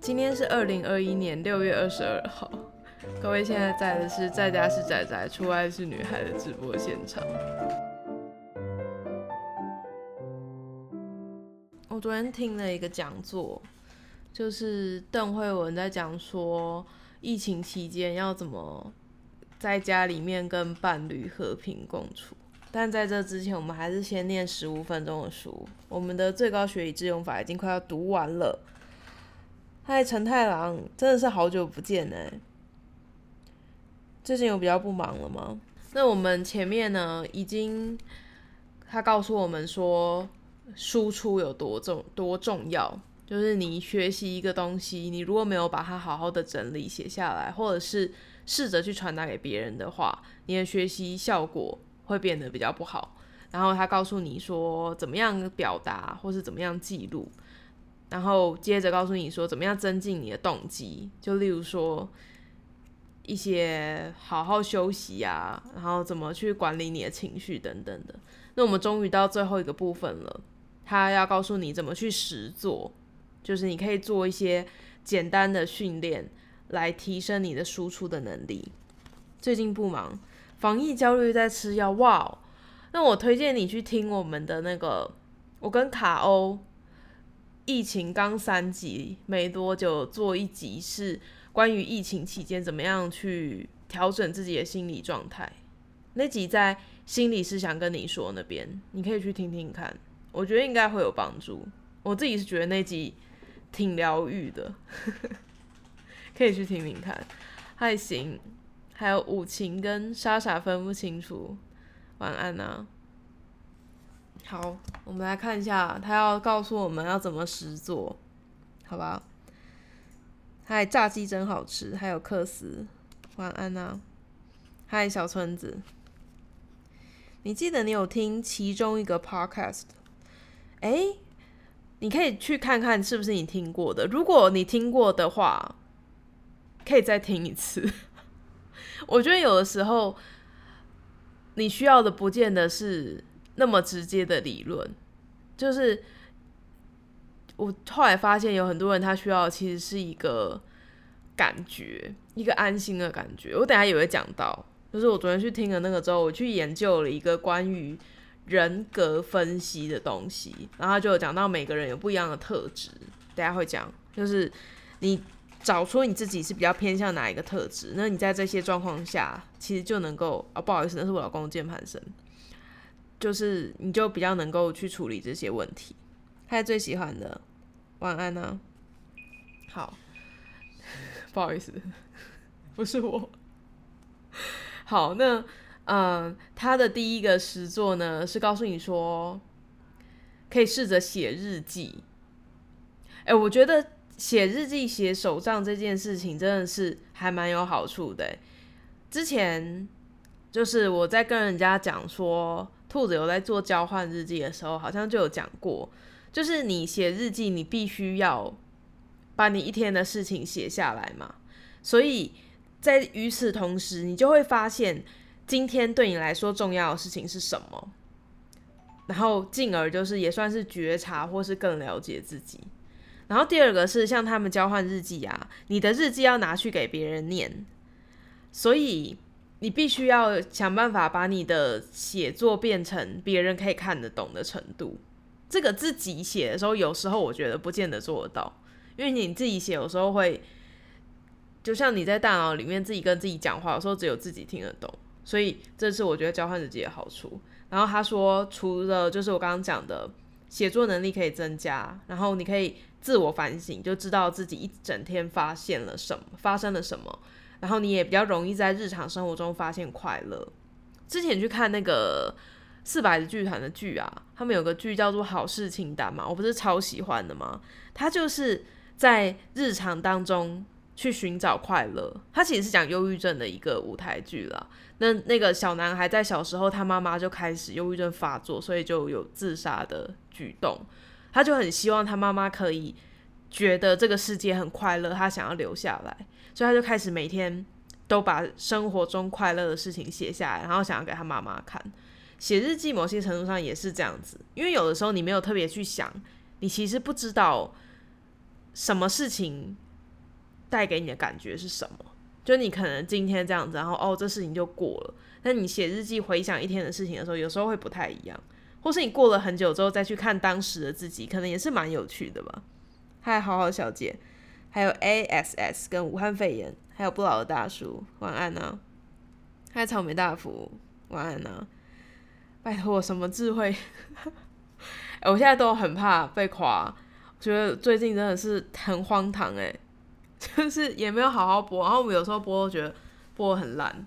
今天是二零二一年六月二十二号，各位现在在的是在家是仔仔，出外是女孩的直播现场。我昨天听了一个讲座，就是邓慧文在讲说，疫情期间要怎么在家里面跟伴侣和平共处。但在这之前，我们还是先念十五分钟的书。我们的最高学以致用法已经快要读完了。嗨，陈太郎，真的是好久不见呢。最近有比较不忙了吗？那我们前面呢，已经他告诉我们说，输出有多重多重要，就是你学习一个东西，你如果没有把它好好的整理写下来，或者是试着去传达给别人的话，你的学习效果。会变得比较不好，然后他告诉你说怎么样表达，或是怎么样记录，然后接着告诉你说怎么样增进你的动机，就例如说一些好好休息啊，然后怎么去管理你的情绪等等的。那我们终于到最后一个部分了，他要告诉你怎么去实做，就是你可以做一些简单的训练来提升你的输出的能力。最近不忙。防疫焦虑在吃药哇！那我推荐你去听我们的那个，我跟卡欧疫情刚三级没多久做一集，是关于疫情期间怎么样去调整自己的心理状态。那集在心理是想跟你说那边，你可以去听听看，我觉得应该会有帮助。我自己是觉得那集挺疗愈的，可以去听听看，还行。还有五情跟莎莎分不清楚，晚安呐。好，我们来看一下，他要告诉我们要怎么实做，好吧？嗨，炸鸡真好吃。还有克斯，晚安呐。嗨，小村子，你记得你有听其中一个 podcast？哎，你可以去看看是不是你听过的。如果你听过的话，可以再听一次。我觉得有的时候，你需要的不见得是那么直接的理论。就是我后来发现，有很多人他需要其实是一个感觉，一个安心的感觉。我等下也会讲到，就是我昨天去听了那个之后，我去研究了一个关于人格分析的东西，然后就有讲到每个人有不一样的特质。大家会讲，就是你。找出你自己是比较偏向哪一个特质，那你在这些状况下，其实就能够啊，不好意思，那是我老公键盘声，就是你就比较能够去处理这些问题。他最喜欢的，晚安呢？好，不好意思，不是我。好，那嗯，他的第一个实作呢，是告诉你说，可以试着写日记。哎，我觉得。写日记、写手账这件事情真的是还蛮有好处的。之前就是我在跟人家讲说，兔子有在做交换日记的时候，好像就有讲过，就是你写日记，你必须要把你一天的事情写下来嘛。所以在与此同时，你就会发现今天对你来说重要的事情是什么，然后进而就是也算是觉察或是更了解自己。然后第二个是像他们交换日记啊，你的日记要拿去给别人念，所以你必须要想办法把你的写作变成别人可以看得懂的程度。这个自己写的时候，有时候我觉得不见得做得到，因为你自己写有时候会，就像你在大脑里面自己跟自己讲话，有时候只有自己听得懂。所以这是我觉得交换日记的好处。然后他说，除了就是我刚刚讲的写作能力可以增加，然后你可以。自我反省，就知道自己一整天发现了什么，发生了什么，然后你也比较容易在日常生活中发现快乐。之前去看那个四百的剧团的剧啊，他们有个剧叫做《好事清单》嘛，我不是超喜欢的吗？他就是在日常当中去寻找快乐。他其实是讲忧郁症的一个舞台剧了。那那个小男孩在小时候，他妈妈就开始忧郁症发作，所以就有自杀的举动。他就很希望他妈妈可以觉得这个世界很快乐，他想要留下来，所以他就开始每天都把生活中快乐的事情写下来，然后想要给他妈妈看。写日记某些程度上也是这样子，因为有的时候你没有特别去想，你其实不知道什么事情带给你的感觉是什么？就你可能今天这样子，然后哦，这事情就过了。但你写日记回想一天的事情的时候，有时候会不太一样，或是你过了很久之后再去看当时的自己，可能也是蛮有趣的吧。嗨，好好小姐，还有 A S S 跟武汉肺炎，还有不老的大叔，晚安啊！嗨，草莓大福，晚安啊！拜托，什么智慧？哎，我现在都很怕被夸，觉得最近真的是很荒唐哎，就是也没有好好播，然后我们有时候播都觉得播很烂。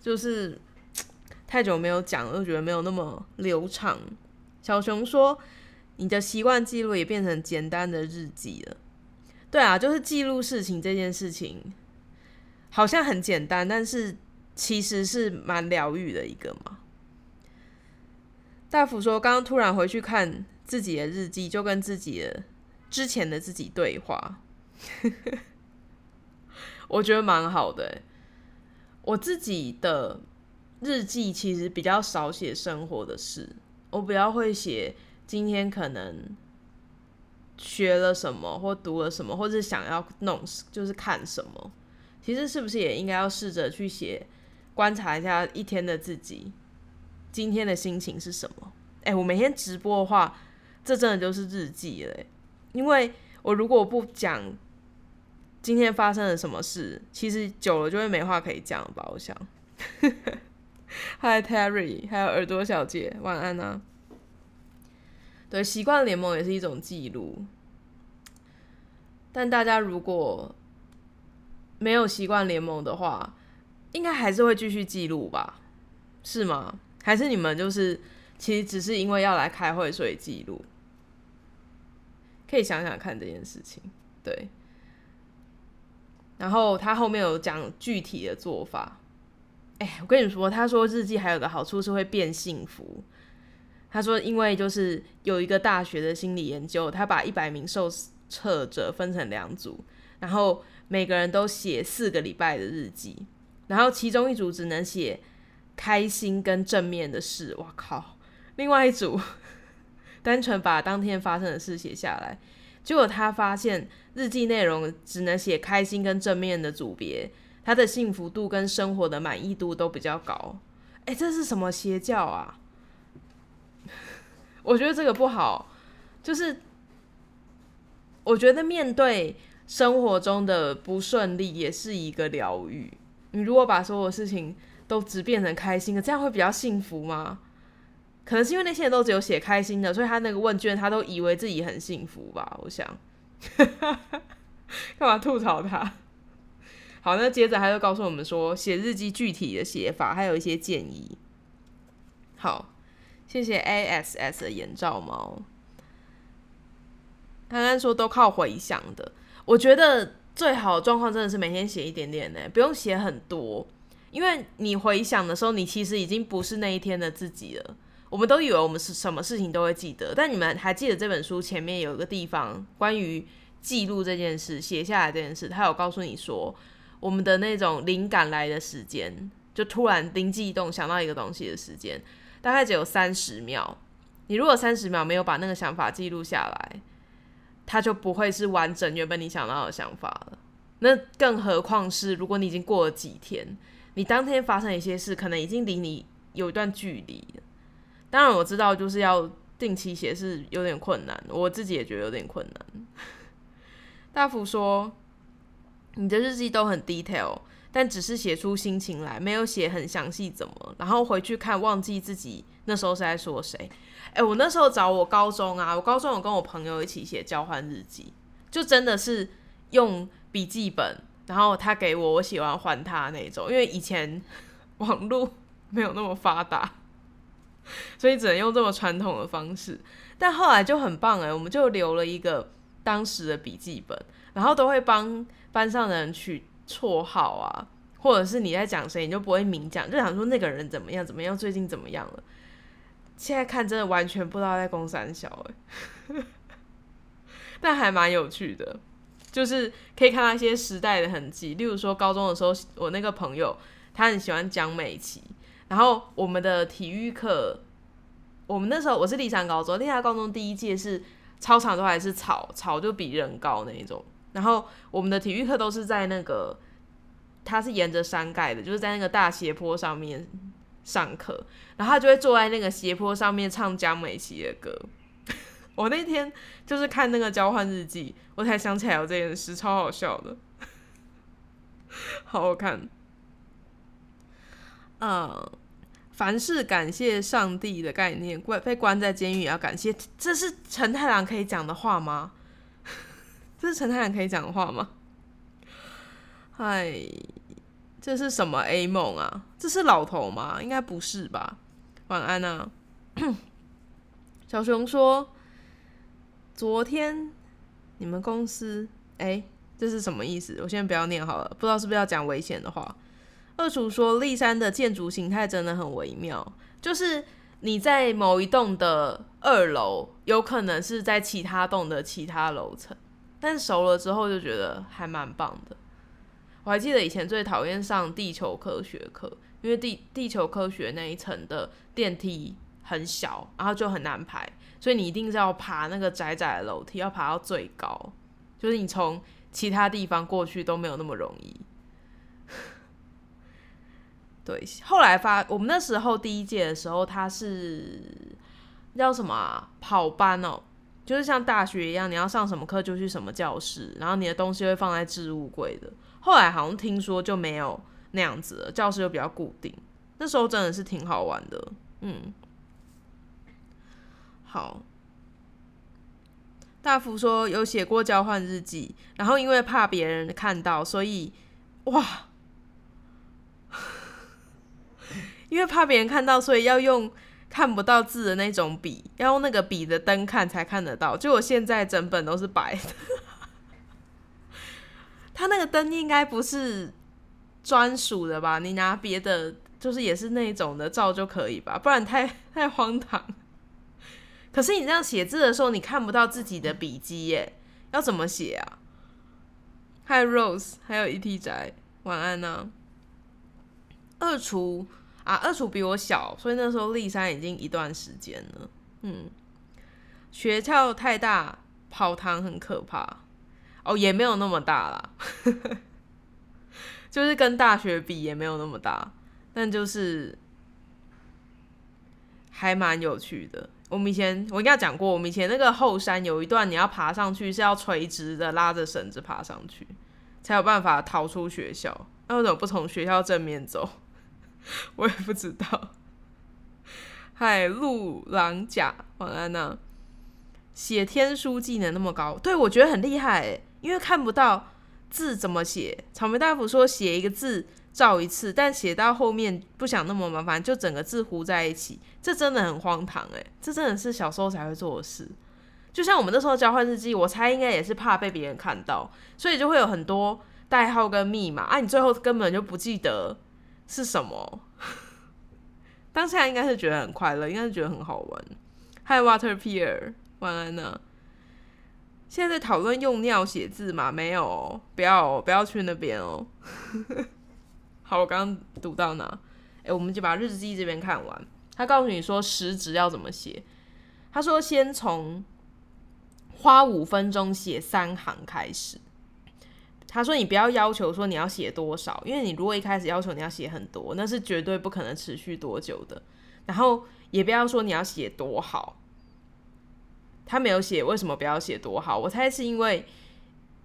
就是 太久没有讲，就觉得没有那么流畅。小熊说：“你的习惯记录也变成简单的日记了。”对啊，就是记录事情这件事情，好像很简单，但是其实是蛮疗愈的一个嘛。大福说：“刚刚突然回去看自己的日记，就跟自己的之前的自己对话，我觉得蛮好的。”我自己的日记其实比较少写生活的事，我比较会写今天可能学了什么，或读了什么，或者想要弄就是看什么。其实是不是也应该要试着去写，观察一下一天的自己，今天的心情是什么？哎，我每天直播的话，这真的就是日记了。因为我如果不讲。今天发生了什么事？其实久了就会没话可以讲吧。我想，Hi Terry，还有耳朵小姐，晚安啊。对，习惯联盟也是一种记录，但大家如果没有习惯联盟的话，应该还是会继续记录吧？是吗？还是你们就是其实只是因为要来开会所以记录？可以想想看这件事情，对。然后他后面有讲具体的做法，哎，我跟你说，他说日记还有个好处是会变幸福。他说，因为就是有一个大学的心理研究，他把一百名受测者分成两组，然后每个人都写四个礼拜的日记，然后其中一组只能写开心跟正面的事，哇靠！另外一组 单纯把当天发生的事写下来。结果他发现日记内容只能写开心跟正面的组别，他的幸福度跟生活的满意度都比较高。哎，这是什么邪教啊？我觉得这个不好。就是我觉得面对生活中的不顺利也是一个疗愈。你如果把所有事情都只变成开心的，这样会比较幸福吗？可能是因为那些人都只有写开心的，所以他那个问卷他都以为自己很幸福吧？我想，干嘛吐槽他？好，那接着他就告诉我们说，写日记具体的写法，还有一些建议。好，谢谢 A S S 的眼罩猫。刚刚说都靠回想的，我觉得最好的状况真的是每天写一点点呢，不用写很多，因为你回想的时候，你其实已经不是那一天的自己了。我们都以为我们是什么事情都会记得，但你们还记得这本书前面有一个地方关于记录这件事、写下来这件事，他有告诉你说，我们的那种灵感来的时间，就突然灵机一动想到一个东西的时间，大概只有三十秒。你如果三十秒没有把那个想法记录下来，它就不会是完整原本你想到的想法了。那更何况是如果你已经过了几天，你当天发生一些事，可能已经离你有一段距离。当然我知道，就是要定期写是有点困难，我自己也觉得有点困难。大福说：“你的日记都很 detail，但只是写出心情来，没有写很详细怎么，然后回去看忘记自己那时候是在说谁。”哎，我那时候找我高中啊，我高中有跟我朋友一起写交换日记，就真的是用笔记本，然后他给我，我写完还他那种，因为以前 网络没有那么发达。所以只能用这么传统的方式，但后来就很棒哎，我们就留了一个当时的笔记本，然后都会帮班上的人取绰号啊，或者是你在讲谁，你就不会明讲，就想说那个人怎么样怎么样，最近怎么样了。现在看真的完全不知道在攻三小哎，但还蛮有趣的，就是可以看到一些时代的痕迹。例如说高中的时候，我那个朋友他很喜欢蒋美琪。然后我们的体育课，我们那时候我是立山高中，立山高中第一届是操场都还是草，草就比人高那一种，然后我们的体育课都是在那个，他是沿着山盖的，就是在那个大斜坡上面上课，然后他就会坐在那个斜坡上面唱江美琪的歌。我那天就是看那个交换日记，我才想起来有这件事，超好笑的，好好看。嗯，凡是感谢上帝的概念，关被关在监狱也要感谢，这是陈太郎可以讲的话吗？这是陈太郎可以讲的话吗？嗨，这是什么 A 梦啊？这是老头吗？应该不是吧？晚安啊，小熊说。昨天你们公司哎，这是什么意思？我先不要念好了，不知道是不是要讲危险的话。二厨说，立山的建筑形态真的很微妙，就是你在某一栋的二楼，有可能是在其他栋的其他楼层，但熟了之后就觉得还蛮棒的。我还记得以前最讨厌上地球科学课，因为地地球科学那一层的电梯很小，然后就很难排。所以你一定是要爬那个窄窄的楼梯，要爬到最高，就是你从其他地方过去都没有那么容易。对，后来发我们那时候第一届的时候，它是叫什么跑班哦，就是像大学一样，你要上什么课就去什么教室，然后你的东西会放在置物柜的。后来好像听说就没有那样子了，教室又比较固定。那时候真的是挺好玩的，嗯。好，大福说有写过交换日记，然后因为怕别人看到，所以哇，因为怕别人看到，所以要用看不到字的那种笔，要用那个笔的灯看才看得到。就我现在整本都是白的，它那个灯应该不是专属的吧？你拿别的，就是也是那种的照就可以吧？不然太 太荒唐。可是你这样写字的时候，你看不到自己的笔记耶，要怎么写啊？Hi Rose，还有 ET 宅，晚安呢。二厨啊，二厨比我小，所以那时候立山已经一段时间了。嗯，学校太大，跑堂很可怕。哦，也没有那么大啦，就是跟大学比也没有那么大，但就是还蛮有趣的。我们以前我应该讲过，我们以前那个后山有一段，你要爬上去是要垂直的拉着绳子爬上去，才有办法逃出学校。那为什么不从学校正面走？我也不知道。嗨，陆狼甲，晚安呢。写天书技能那么高，对我觉得很厉害，因为看不到字怎么写。草莓大夫说写一个字。照一次，但写到后面不想那么麻烦，就整个字糊在一起，这真的很荒唐诶，这真的是小时候才会做的事。就像我们那时候交换日记，我猜应该也是怕被别人看到，所以就会有很多代号跟密码啊，你最后根本就不记得是什么。当下应该是觉得很快乐，应该是觉得很好玩。Hi Water Pier，晚安呢。现在在讨论用尿写字吗？没有，不要不要去那边哦。好，我刚刚读到哪？哎，我们就把日记这边看完。他告诉你说时值要怎么写。他说先从花五分钟写三行开始。他说你不要要求说你要写多少，因为你如果一开始要求你要写很多，那是绝对不可能持续多久的。然后也不要说你要写多好。他没有写为什么不要写多好？我猜是因为。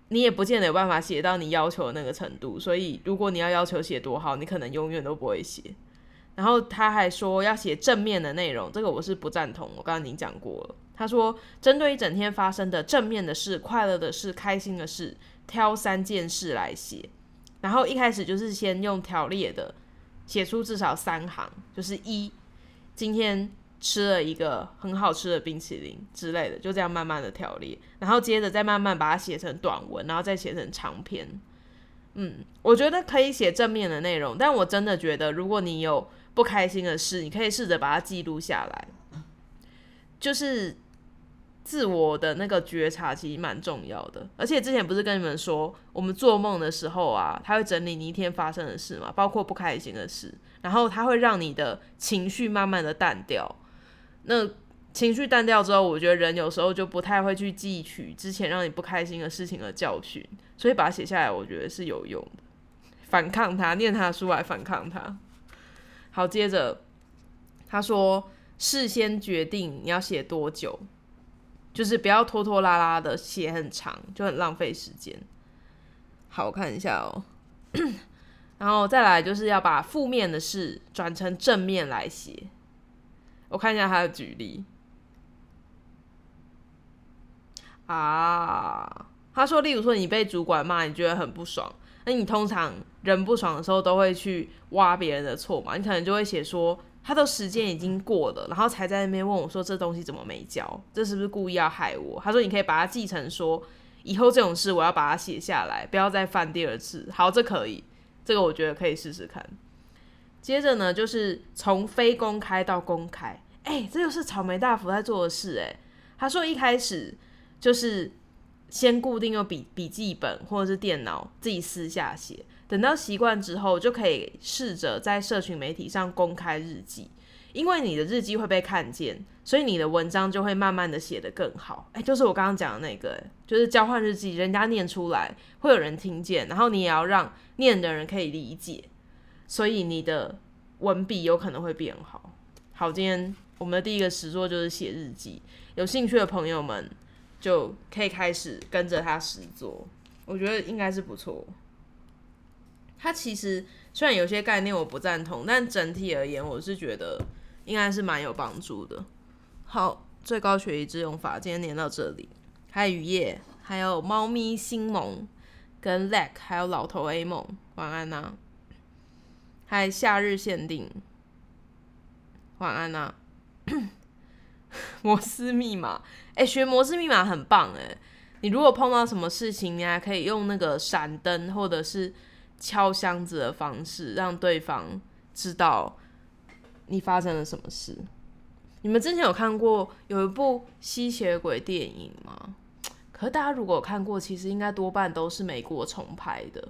你也不见得有办法写到你要求的那个程度，所以如果你要要求写多好，你可能永远都不会写。然后他还说要写正面的内容，这个我是不赞同。我刚刚已经讲过了，他说针对一整天发生的正面的事、快乐的事、开心的事，挑三件事来写。然后一开始就是先用条列的写出至少三行，就是一今天。吃了一个很好吃的冰淇淋之类的，就这样慢慢的条列，然后接着再慢慢把它写成短文，然后再写成长篇。嗯，我觉得可以写正面的内容，但我真的觉得，如果你有不开心的事，你可以试着把它记录下来。就是自我的那个觉察其实蛮重要的，而且之前不是跟你们说，我们做梦的时候啊，它会整理你一天发生的事嘛，包括不开心的事，然后它会让你的情绪慢慢的淡掉。那情绪淡掉之后，我觉得人有时候就不太会去汲取之前让你不开心的事情的教训，所以把它写下来，我觉得是有用的。反抗他，念他的书来反抗他。好，接着他说，事先决定你要写多久，就是不要拖拖拉拉的写很长，就很浪费时间。好，我看一下哦。然后再来就是要把负面的事转成正面来写。我看一下他的举例。啊，他说，例如说你被主管骂，你觉得很不爽，那你通常人不爽的时候都会去挖别人的错嘛？你可能就会写说，他的时间已经过了，然后才在那边问我说这东西怎么没交，这是不是故意要害我？他说你可以把它记成说，以后这种事我要把它写下来，不要再犯第二次。好，这可以。这个我觉得可以试试看。接着呢，就是从非公开到公开，哎，这就是草莓大福在做的事。哎，他说一开始就是先固定用笔笔记本或者是电脑自己私下写，等到习惯之后，就可以试着在社群媒体上公开日记。因为你的日记会被看见，所以你的文章就会慢慢的写得更好。哎，就是我刚刚讲的那个，就是交换日记，人家念出来会有人听见，然后你也要让念的人可以理解，所以你的文笔有可能会变好。好，今天我们的第一个实作就是写日记，有兴趣的朋友们就可以开始跟着他实作，我觉得应该是不错。它其实虽然有些概念我不赞同，但整体而言，我是觉得。应该是蛮有帮助的。好，最高学以致用法今天念到这里。还有雨夜，还有猫咪星萌，跟 Lack，还有老头 A 梦，晚安呐。还有夏日限定，晚安呐。摩斯密码，哎，学摩斯密码很棒哎。你如果碰到什么事情，你还可以用那个闪灯或者是敲箱子的方式，让对方知道。你发生了什么事？你们之前有看过有一部吸血鬼电影吗？可大家如果看过，其实应该多半都是美国重拍的。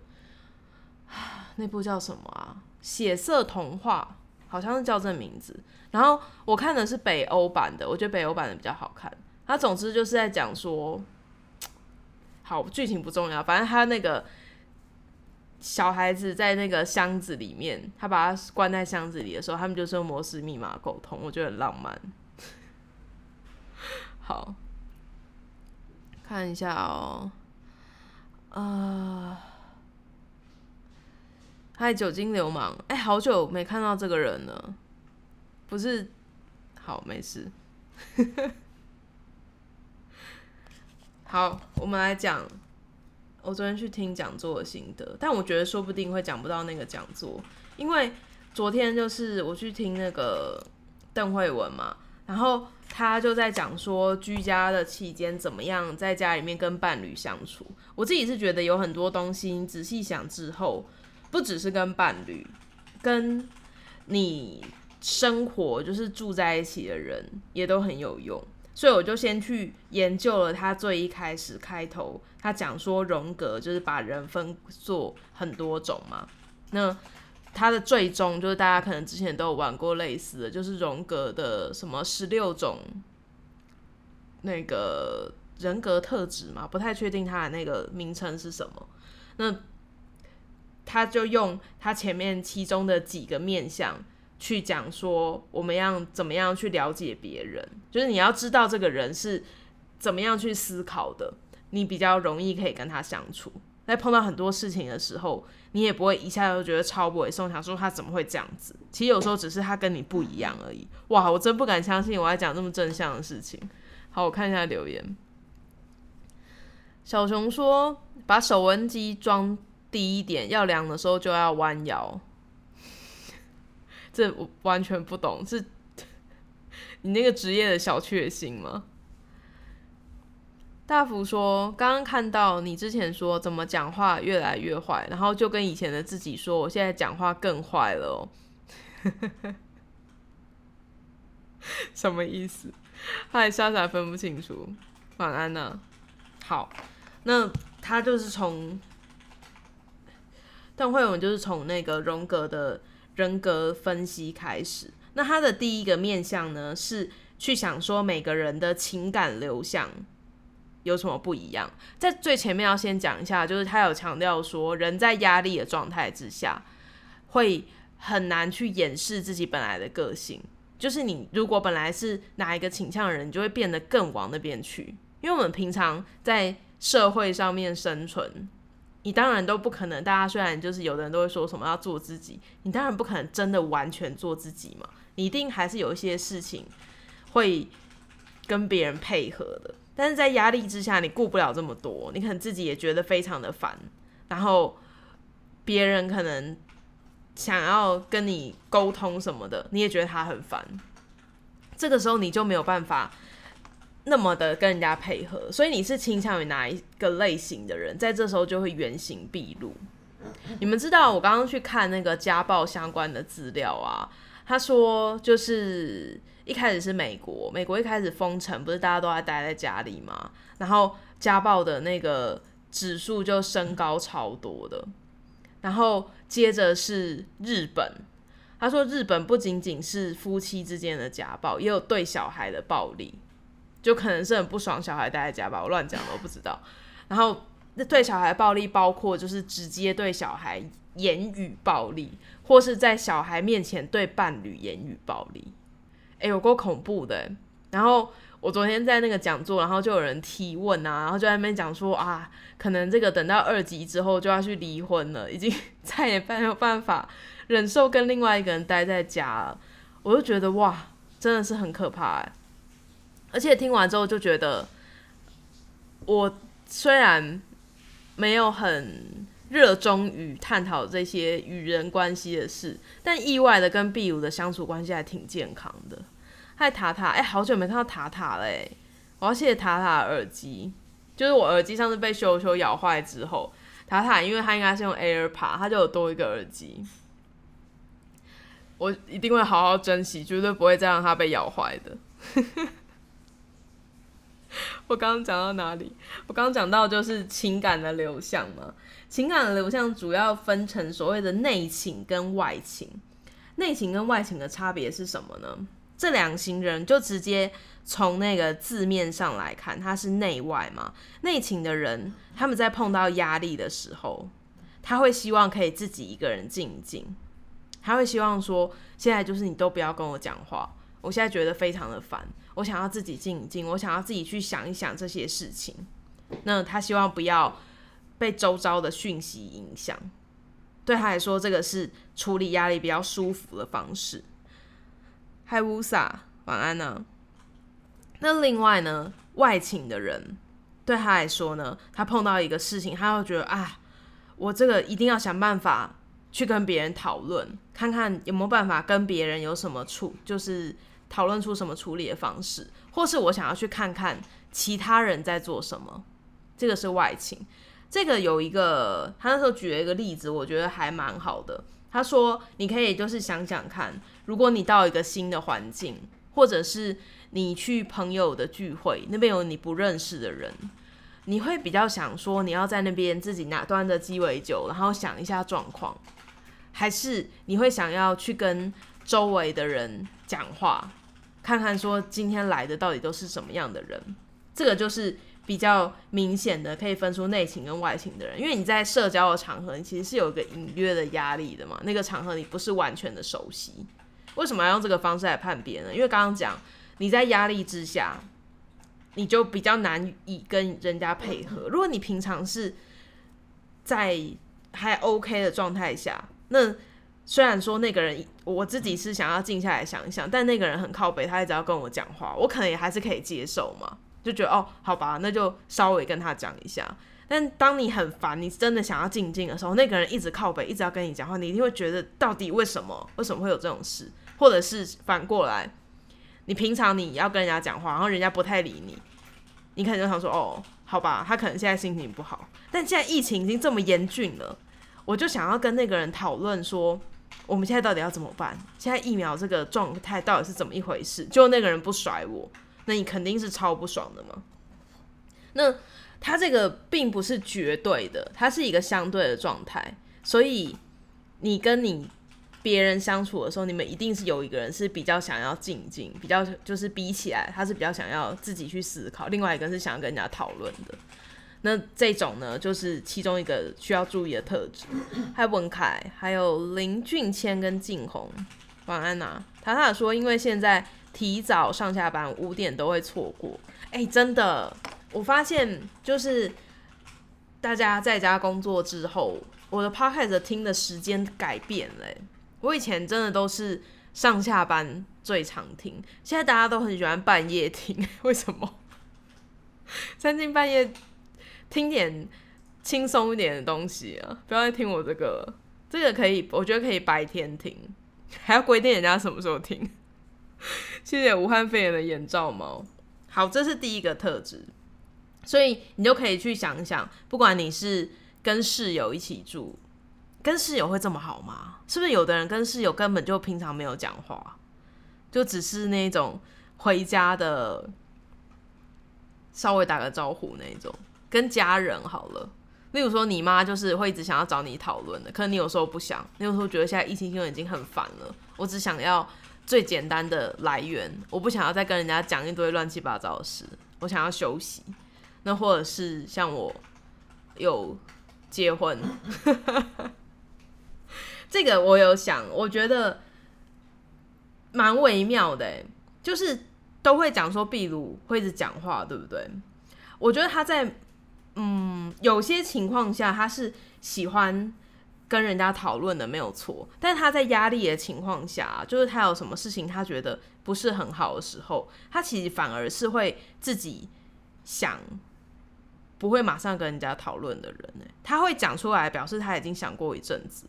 那部叫什么啊？血色童话，好像是叫这名字。然后我看的是北欧版的，我觉得北欧版的比较好看。它总之就是在讲说，好，剧情不重要，反正它那个。小孩子在那个箱子里面，他把他关在箱子里的时候，他们就是用摩斯密码沟通，我觉得很浪漫。好，看一下哦，啊，还有酒精流氓，哎，好久没看到这个人了，不是，好，没事。好，我们来讲。我昨天去听讲座的心得，但我觉得说不定会讲不到那个讲座，因为昨天就是我去听那个邓慧文嘛，然后他就在讲说居家的期间怎么样在家里面跟伴侣相处。我自己是觉得有很多东西，你仔细想之后，不只是跟伴侣，跟你生活就是住在一起的人也都很有用。所以我就先去研究了他最一开始开头，他讲说荣格就是把人分作很多种嘛。那他的最终就是大家可能之前都有玩过类似的，就是荣格的什么十六种那个人格特质嘛，不太确定他的那个名称是什么。那他就用他前面其中的几个面相。去讲说我们要怎么样去了解别人，就是你要知道这个人是怎么样去思考的，你比较容易可以跟他相处。在碰到很多事情的时候，你也不会一下就觉得超不会送，想说他怎么会这样子。其实有时候只是他跟你不一样而已。哇，我真不敢相信我在讲这么正向的事情。好，我看一下留言。小熊说：“把手温机装低一点，要凉的时候就要弯腰。”这我完全不懂，是你那个职业的小确幸吗？大福说，刚刚看到你之前说怎么讲话越来越坏，然后就跟以前的自己说，我现在讲话更坏了哦。什么意思？嗨，莎莎分不清楚。晚安呢？好，那他就是从邓慧文，就是从那个荣格的。人格分析开始，那他的第一个面向呢是去想说每个人的情感流向有什么不一样。在最前面要先讲一下，就是他有强调说，人在压力的状态之下，会很难去掩饰自己本来的个性。就是你如果本来是哪一个倾向的人，你就会变得更往那边去。因为我们平常在社会上面生存。你当然都不可能。大家虽然就是有的人都会说什么要做自己，你当然不可能真的完全做自己嘛。你一定还是有一些事情会跟别人配合的。但是在压力之下，你顾不了这么多，你可能自己也觉得非常的烦。然后别人可能想要跟你沟通什么的，你也觉得他很烦。这个时候你就没有办法。那么的跟人家配合，所以你是倾向于哪一个类型的人，在这时候就会原形毕露。你们知道我刚刚去看那个家暴相关的资料啊，他说就是一开始是美国，美国一开始封城，不是大家都在待在家里嘛，然后家暴的那个指数就升高超多的，然后接着是日本，他说日本不仅仅是夫妻之间的家暴，也有对小孩的暴力。就可能是很不爽，小孩待在家吧，我乱讲的，我不知道。然后对小孩暴力，包括就是直接对小孩言语暴力，或是在小孩面前对伴侣言语暴力。哎，有够恐怖的。然后我昨天在那个讲座，然后就有人提问啊，然后就在那边讲说啊，可能这个等到二级之后就要去离婚了，已经 再也没有办法忍受跟另外一个人待在家了。我就觉得哇，真的是很可怕哎。而且听完之后就觉得，我虽然没有很热衷于探讨这些与人关系的事，但意外的跟壁炉的相处关系还挺健康的。嗨，塔塔，哎，好久没看到塔塔嘞！我要谢谢塔塔的耳机，就是我耳机上次被修修咬坏之后，塔塔因为他应该是用 AirPod，他就有多一个耳机，我一定会好好珍惜，绝对不会再让它被咬坏的。我刚刚讲到哪里？我刚刚讲到就是情感的流向嘛。情感的流向主要分成所谓的内情跟外情。内情跟外情的差别是什么呢？这两型人就直接从那个字面上来看，他是内外嘛。内情的人，他们在碰到压力的时候，他会希望可以自己一个人静一静，他会希望说，现在就是你都不要跟我讲话，我现在觉得非常的烦。我想要自己静一静，我想要自己去想一想这些事情。那他希望不要被周遭的讯息影响，对他来说，这个是处理压力比较舒服的方式。嗨，乌萨，晚安呢。那另外呢，外请的人对他来说呢，他碰到一个事情，他会觉得啊，我这个一定要想办法去跟别人讨论，看看有没有办法跟别人有什么处，就是。讨论出什么处理的方式，或是我想要去看看其他人在做什么，这个是外情。这个有一个，他那时候举了一个例子，我觉得还蛮好的。他说，你可以就是想想看，如果你到一个新的环境，或者是你去朋友的聚会，那边有你不认识的人，你会比较想说你要在那边自己拿端着鸡尾酒，然后想一下状况，还是你会想要去跟周围的人？讲话，看看说今天来的到底都是什么样的人，这个就是比较明显的可以分出内情跟外情的人。因为你在社交的场合，你其实是有一个隐约的压力的嘛。那个场合你不是完全的熟悉，为什么要用这个方式来判别呢？因为刚刚讲你在压力之下，你就比较难以跟人家配合。如果你平常是在还 OK 的状态下，那虽然说那个人，我自己是想要静下来想一想，但那个人很靠北，他一直要跟我讲话，我可能也还是可以接受嘛，就觉得哦，好吧，那就稍微跟他讲一下。但当你很烦，你真的想要静静的时候，那个人一直靠北，一直要跟你讲话，你一定会觉得到底为什么？为什么会有这种事？或者是反过来，你平常你要跟人家讲话，然后人家不太理你，你可能就想说哦，好吧，他可能现在心情不好。但现在疫情已经这么严峻了，我就想要跟那个人讨论说。我们现在到底要怎么办？现在疫苗这个状态到底是怎么一回事？就那个人不甩我，那你肯定是超不爽的嘛。那他这个并不是绝对的，它是一个相对的状态。所以你跟你别人相处的时候，你们一定是有一个人是比较想要静静，比较就是比起来，他是比较想要自己去思考；，另外一个是想要跟人家讨论的。那这种呢，就是其中一个需要注意的特质。还有文凯，还有林俊谦跟静红，晚安呐。塔塔说，因为现在提早上下班，五点都会错过。哎，真的，我发现就是大家在家工作之后，我的 podcast 听的时间改变了。我以前真的都是上下班最常听，现在大家都很喜欢半夜听，为什么？三更半夜听点轻松一点的东西啊！不要再听我这个了，这个可以，我觉得可以白天听，还要规定人家什么时候听。谢谢武汉肺炎的眼罩猫。好，这是第一个特质，所以你就可以去想想，不管你是跟室友一起住。跟室友会这么好吗？是不是有的人跟室友根本就平常没有讲话，就只是那种回家的稍微打个招呼那种。跟家人好了，例如说你妈就是会一直想要找你讨论的，可能你有时候不想，你有时候觉得现在疫情新闻已经很烦了，我只想要最简单的来源，我不想要再跟人家讲一堆乱七八糟的事，我想要休息。那或者是像我有结婚。这个我有想，我觉得蛮微妙的，就是都会讲说秘鲁会一直讲话，对不对？我觉得他在嗯有些情况下他是喜欢跟人家讨论的，没有错。但他在压力的情况下，就是他有什么事情他觉得不是很好的时候，他其实反而是会自己想，不会马上跟人家讨论的人呢。他会讲出来，表示他已经想过一阵子。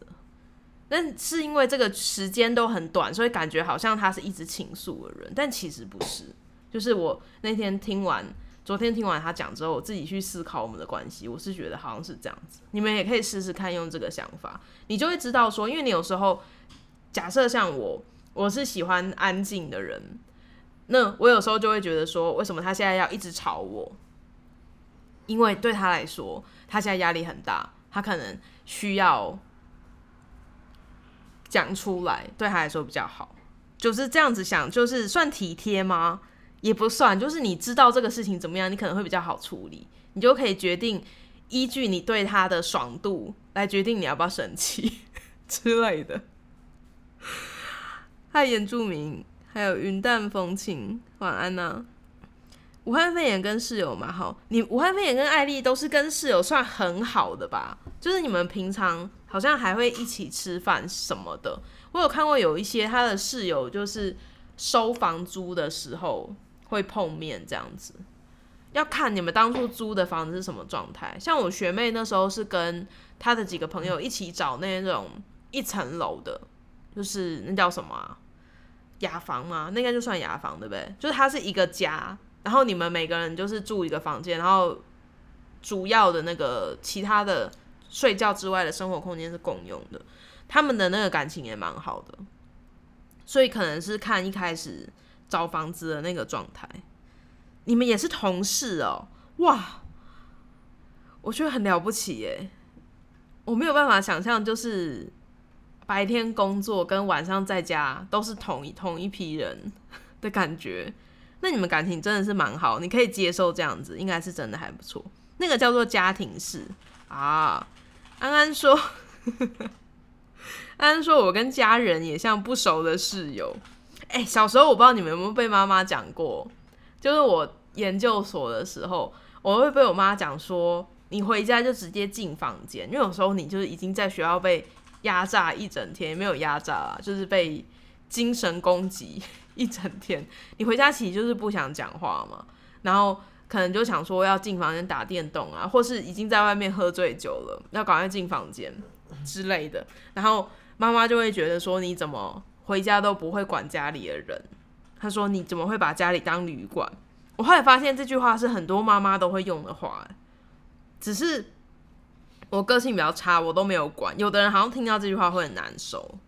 但是因为这个时间都很短，所以感觉好像他是一直倾诉的人，但其实不是。就是我那天听完，昨天听完他讲之后，我自己去思考我们的关系，我是觉得好像是这样子。你们也可以试试看用这个想法，你就会知道说，因为你有时候假设像我，我是喜欢安静的人，那我有时候就会觉得说，为什么他现在要一直吵我？因为对他来说，他现在压力很大，他可能需要。讲出来对他来说比较好，就是这样子想，就是算体贴吗？也不算，就是你知道这个事情怎么样，你可能会比较好处理，你就可以决定依据你对他的爽度来决定你要不要生气 之类的。嗨，原住民，还有云淡风轻，晚安呐。武汉肺炎跟室友嘛好，你武汉肺炎跟艾丽都是跟室友算很好的吧？就是你们平常。好像还会一起吃饭什么的。我有看过有一些他的室友，就是收房租的时候会碰面这样子。要看你们当初租的房子是什么状态。像我学妹那时候是跟她的几个朋友一起找那种一层楼的，就是那叫什么啊雅房吗？那应该就算雅房对不对？就是它是一个家，然后你们每个人就是住一个房间，然后主要的那个其他的。睡觉之外的生活空间是共用的，他们的那个感情也蛮好的，所以可能是看一开始找房子的那个状态。你们也是同事哦，哇，我觉得很了不起耶！我没有办法想象，就是白天工作跟晚上在家都是同一同一批人 的感觉。那你们感情真的是蛮好，你可以接受这样子，应该是真的还不错。那个叫做家庭式啊。安安说：“ 安安说，我跟家人也像不熟的室友。哎，小时候我不知道你们有没有被妈妈讲过，就是我研究所的时候，我会被我妈讲说，你回家就直接进房间，因为有时候你就是已经在学校被压榨一整天，没有压榨啊，就是被精神攻击 一整天，你回家其实就是不想讲话嘛，然后。”可能就想说要进房间打电动啊，或是已经在外面喝醉酒了，要赶快进房间之类的。然后妈妈就会觉得说：“你怎么回家都不会管家里的人？”他说：“你怎么会把家里当旅馆？”我后来发现这句话是很多妈妈都会用的话，只是我个性比较差，我都没有管。有的人好像听到这句话会很难受，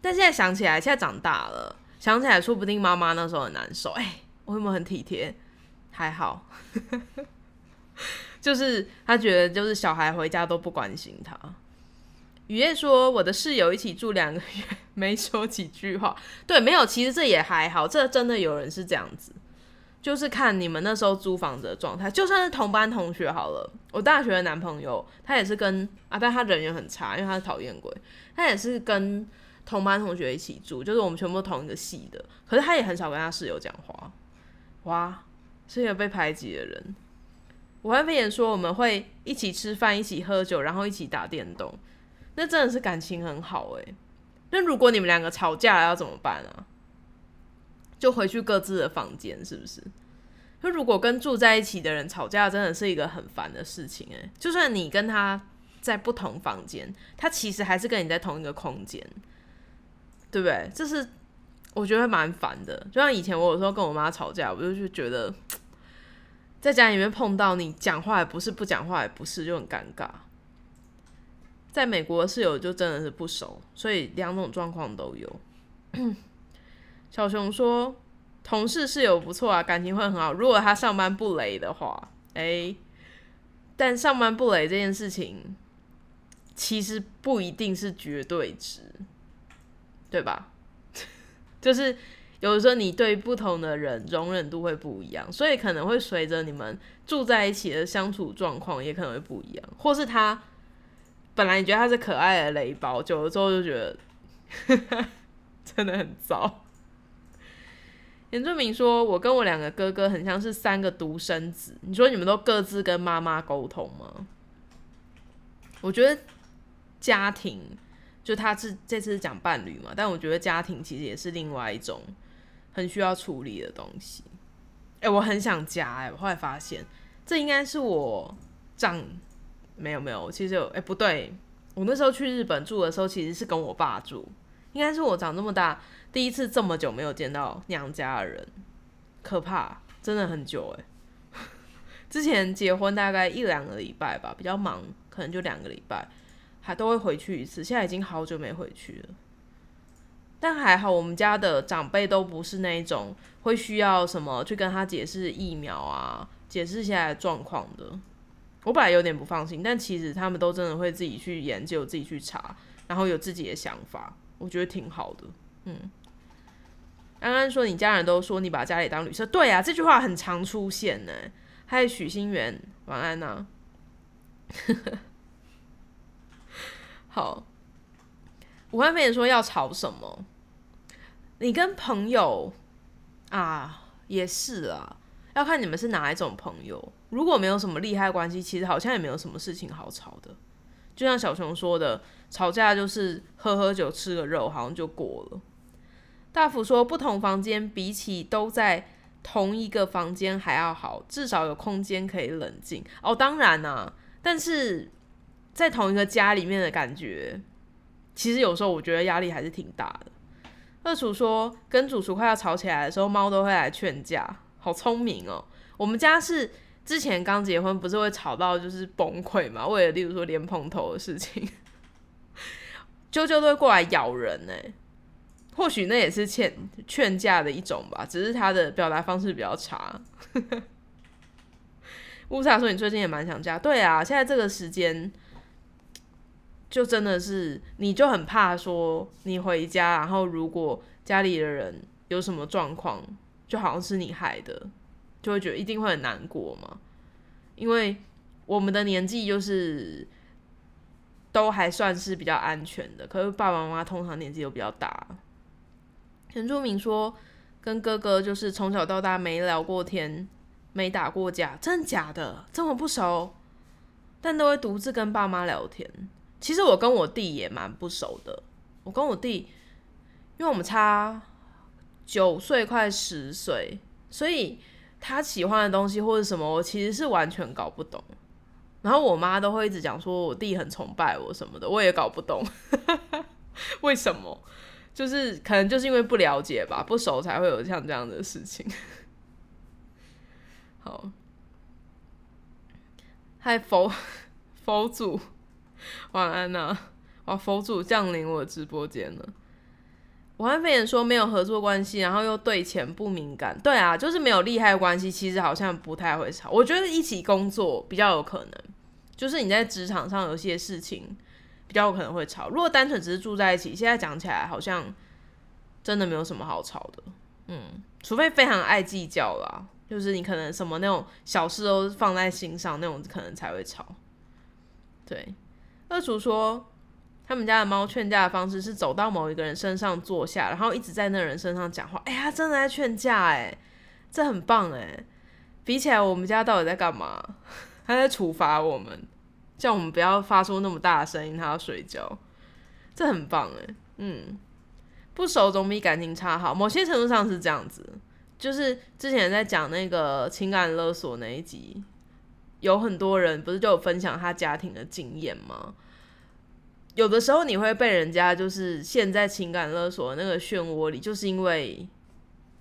但现在想起来，现在长大了，想起来说不定妈妈那时候很难受。哎。我有没有很体贴？还好，就是他觉得就是小孩回家都不关心他。雨夜说：“我的室友一起住两个月，没说几句话。对，没有，其实这也还好。这真的有人是这样子，就是看你们那时候租房子的状态。就算是同班同学好了，我大学的男朋友他也是跟啊，但他人缘很差，因为他是讨厌鬼。他也是跟同班同学一起住，就是我们全部同一个系的。可是他也很少跟他室友讲话。哇，是一个被排挤的人。武汉肺炎说我们会一起吃饭，一起喝酒，然后一起打电动。”那真的是感情很好诶。那如果你们两个吵架了要怎么办啊？就回去各自的房间，是不是？那如果跟住在一起的人吵架，真的是一个很烦的事情诶。就算你跟他在不同房间，他其实还是跟你在同一个空间，对不对？这是我觉得蛮烦的。就像以前我有时候跟我妈吵架，我就觉得在家里面碰到你讲话也不是，不讲话也不是，就很尴尬。在美国室友就真的是不熟，所以两种状况都有。小熊说，同事室友不错啊，感情会很好。如果他上班不雷的话，哎，但上班不雷这件事情其实不一定是绝对值，对吧？就是有的时候你对不同的人容忍度会不一样，所以可能会随着你们住在一起的相处状况也可能会不一样，或是他。本来你觉得他是可爱的雷包，久了之后就觉得 真的很糟。严正明说：“我跟我两个哥哥很像是三个独生子，你说你们都各自跟妈妈沟通吗？”我觉得家庭就他是这次讲伴侣嘛，但我觉得家庭其实也是另外一种很需要处理的东西。哎，我很想家哎，我后来发现这应该是我长。没有没有，其实有哎不对，我那时候去日本住的时候，其实是跟我爸住，应该是我长这么大第一次这么久没有见到娘家的人，可怕，真的很久哎。之前结婚大概一两个礼拜吧，比较忙，可能就两个礼拜，还都会回去一次。现在已经好久没回去了，但还好我们家的长辈都不是那一种会需要什么去跟他解释疫苗啊，解释现在状况的。我本来有点不放心，但其实他们都真的会自己去研究、自己去查，然后有自己的想法，我觉得挺好的。嗯，安安说你家人都说你把家里当旅社，对啊，这句话很常出现呢。还有许心源，晚安呐。好，武汉肺炎说要吵什么？你跟朋友啊，也是啊。要看你们是哪一种朋友。如果没有什么利害关系，其实好像也没有什么事情好吵的。就像小熊说的，吵架就是喝喝酒、吃个肉，好像就过了。大福说，不同房间比起都在同一个房间还要好，至少有空间可以冷静。哦，当然啊，但是在同一个家里面的感觉，其实有时候我觉得压力还是挺大的。二厨说，跟主厨快要吵起来的时候，猫都会来劝架。好聪明哦！我们家是之前刚结婚，不是会吵到就是崩溃嘛？为了例如说莲蓬头的事情，啾啾都会过来咬人呢。或许那也是劝劝架的一种吧，只是他的表达方式比较差。乌萨说：“你最近也蛮想家。”对啊，现在这个时间就真的是，你就很怕说你回家，然后如果家里的人有什么状况。就好像是你害的，就会觉得一定会很难过嘛。因为我们的年纪就是都还算是比较安全的，可是爸爸妈妈通常年纪都比较大。陈珠明说，跟哥哥就是从小到大没聊过天，没打过架，真的假的？这么不熟，但都会独自跟爸妈聊天。其实我跟我弟也蛮不熟的，我跟我弟，因为我们差。九岁快十岁，所以他喜欢的东西或者什么，我其实是完全搞不懂。然后我妈都会一直讲说我弟很崇拜我什么的，我也搞不懂 为什么，就是可能就是因为不了解吧，不熟才会有像这样的事情。好，嗨佛佛祖，晚安呐！哇，佛祖降临我直播间了。武汉肺炎说没有合作关系，然后又对钱不敏感。对啊，就是没有利害关系，其实好像不太会吵。我觉得一起工作比较有可能，就是你在职场上有些事情，比较有可能会吵。如果单纯只是住在一起，现在讲起来好像真的没有什么好吵的。嗯，除非非常爱计较啦，就是你可能什么那种小事都放在心上，那种可能才会吵。对，二厨说他们家的猫劝架的方式是走到某一个人身上坐下，然后一直在那人身上讲话。哎呀，真的在劝架哎，这很棒哎。比起来，我们家到底在干嘛？他在处罚我们，叫我们不要发出那么大的声音，他要睡觉。这很棒哎，嗯，不熟总比感情差好。某些程度上是这样子，就是之前在讲那个情感勒索那一集，有很多人不是就有分享他家庭的经验吗？有的时候你会被人家就是陷在情感勒索的那个漩涡里，就是因为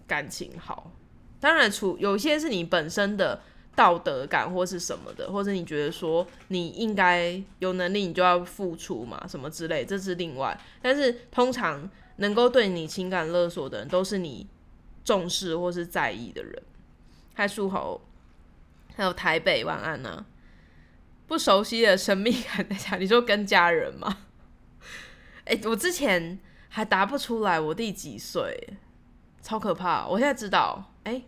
感情好。当然，除有些是你本身的道德感或是什么的，或者你觉得说你应该有能力，你就要付出嘛，什么之类，这是另外。但是通常能够对你情感勒索的人，都是你重视或是在意的人。还树猴，还有台北晚安呢？不熟悉的神秘感在下，你说跟家人吗？哎，我之前还答不出来我弟几岁，超可怕！我现在知道，哎。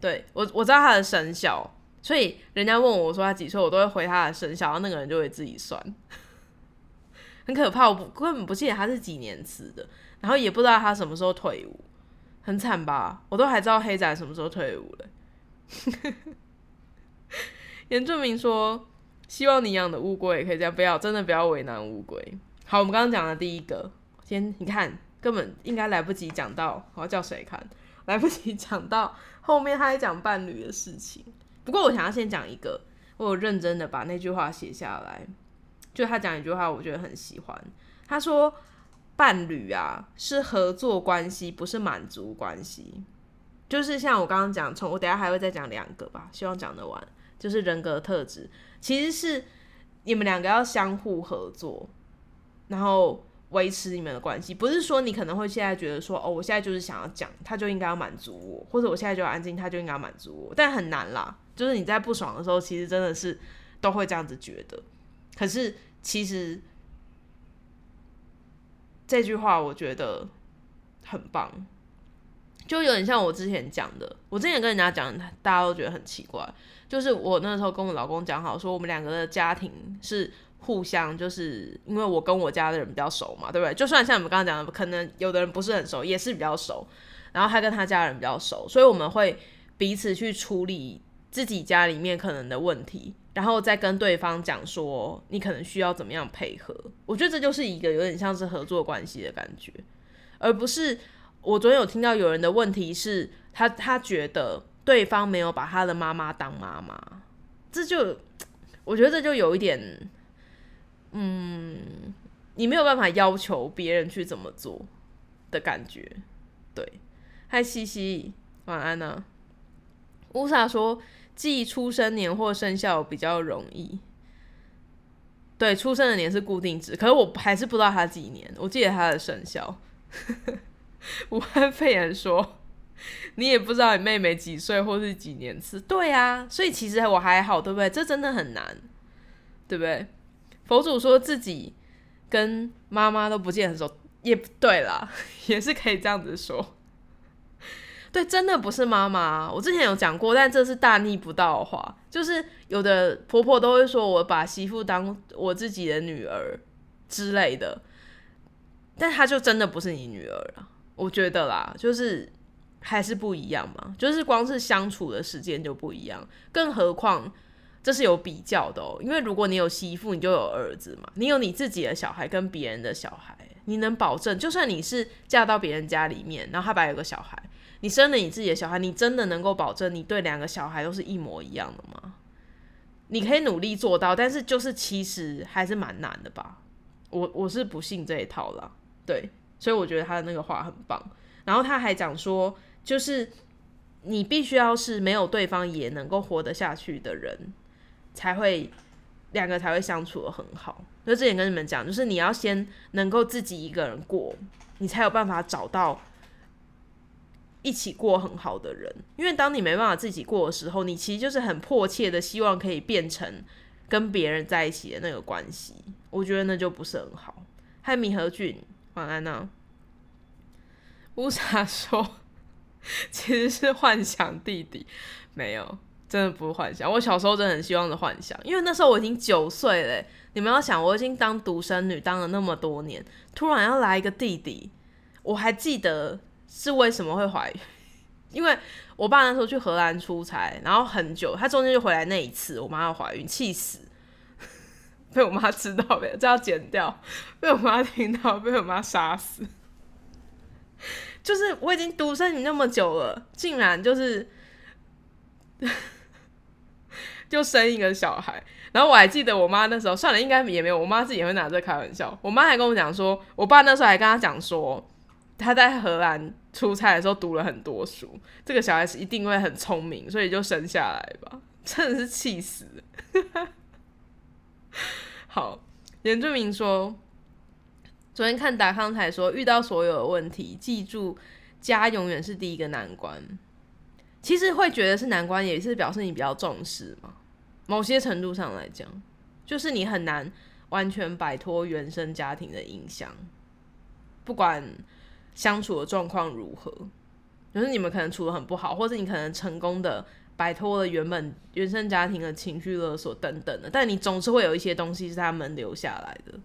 对我我知道他的生肖，所以人家问我说他几岁，我都会回他的生肖，然后那个人就会自己算，很可怕。我根本不记得他是几年次的，然后也不知道他什么时候退伍，很惨吧？我都还知道黑仔什么时候退伍了。严正明说：“希望你养的乌龟也可以这样，不要真的不要为难乌龟。”好，我们刚刚讲的第一个，先你看，根本应该来不及讲到，我要叫谁看？来不及讲到后面，他还讲伴侣的事情。不过我想要先讲一个，我有认真的把那句话写下来。就他讲一句话，我觉得很喜欢。他说：“伴侣啊，是合作关系，不是满足关系。”就是像我刚刚讲，从我等下还会再讲两个吧，希望讲得完。就是人格特质，其实是你们两个要相互合作，然后。维持你们的关系，不是说你可能会现在觉得说，哦，我现在就是想要讲，他就应该要满足我，或者我现在就安静，他就应该要满足我，但很难啦。就是你在不爽的时候，其实真的是都会这样子觉得。可是其实这句话我觉得很棒，就有点像我之前讲的，我之前跟人家讲，大家都觉得很奇怪，就是我那时候跟我老公讲好，说我们两个的家庭是。互相就是因为我跟我家的人比较熟嘛，对不对？就算像你们刚刚讲的，可能有的人不是很熟，也是比较熟。然后他跟他家人比较熟，所以我们会彼此去处理自己家里面可能的问题，然后再跟对方讲说你可能需要怎么样配合。我觉得这就是一个有点像是合作关系的感觉，而不是我昨天有听到有人的问题是他他觉得对方没有把他的妈妈当妈妈，这就我觉得这就有一点。嗯，你没有办法要求别人去怎么做的感觉，对。嗨，西西，晚安呢。乌萨说记出生年或生肖比较容易，对，出生的年是固定值，可是我还是不知道他几年，我记得他的生肖。武汉肺炎说 你也不知道你妹妹几岁或是几年次，对啊，所以其实我还好，对不对？这真的很难，对不对？佛祖说自己跟妈妈都不见很熟，也对啦，也是可以这样子说。对，真的不是妈妈。我之前有讲过，但这是大逆不道的话。就是有的婆婆都会说我把媳妇当我自己的女儿之类的，但她就真的不是你女儿啊。我觉得啦，就是还是不一样嘛，就是光是相处的时间就不一样，更何况。这是有比较的哦，因为如果你有媳妇，你就有儿子嘛。你有你自己的小孩跟别人的小孩，你能保证，就算你是嫁到别人家里面，然后他爸有个小孩，你生了你自己的小孩，你真的能够保证你对两个小孩都是一模一样的吗？你可以努力做到，但是就是其实还是蛮难的吧。我我是不信这一套了，对，所以我觉得他的那个话很棒。然后他还讲说，就是你必须要是没有对方也能够活得下去的人。才会两个才会相处的很好。就之前跟你们讲，就是你要先能够自己一个人过，你才有办法找到一起过很好的人。因为当你没办法自己过的时候，你其实就是很迫切的希望可以变成跟别人在一起的那个关系。我觉得那就不是很好。嗨，米和俊，晚安呐。乌莎说，其实是幻想弟弟，没有，真的不是幻想。我小时候真的很希望的幻想，因为那时候我已经九岁了。你们要想，我已经当独生女当了那么多年，突然要来一个弟弟，我还记得是为什么会怀孕，因为我爸那时候去荷兰出差，然后很久，他中间就回来那一次，我妈要怀孕，气死，被我妈知道没？这要剪掉，被我妈听到，被我妈杀死。就是我已经独生女那么久了，竟然就是 就生一个小孩。然后我还记得我妈那时候，算了，应该也没有。我妈自己也会拿这开玩笑。我妈还跟我讲说，我爸那时候还跟他讲说，他在荷兰出差的时候读了很多书，这个小孩子一定会很聪明，所以就生下来吧。真的是气死！好，严俊明说，昨天看达康才说，遇到所有的问题，记住家永远是第一个难关。其实会觉得是难关，也是表示你比较重视嘛。某些程度上来讲，就是你很难完全摆脱原生家庭的影响，不管相处的状况如何，就是你们可能处的很不好，或者你可能成功的摆脱了原本原生家庭的情绪勒索等等的，但你总是会有一些东西是他们留下来的，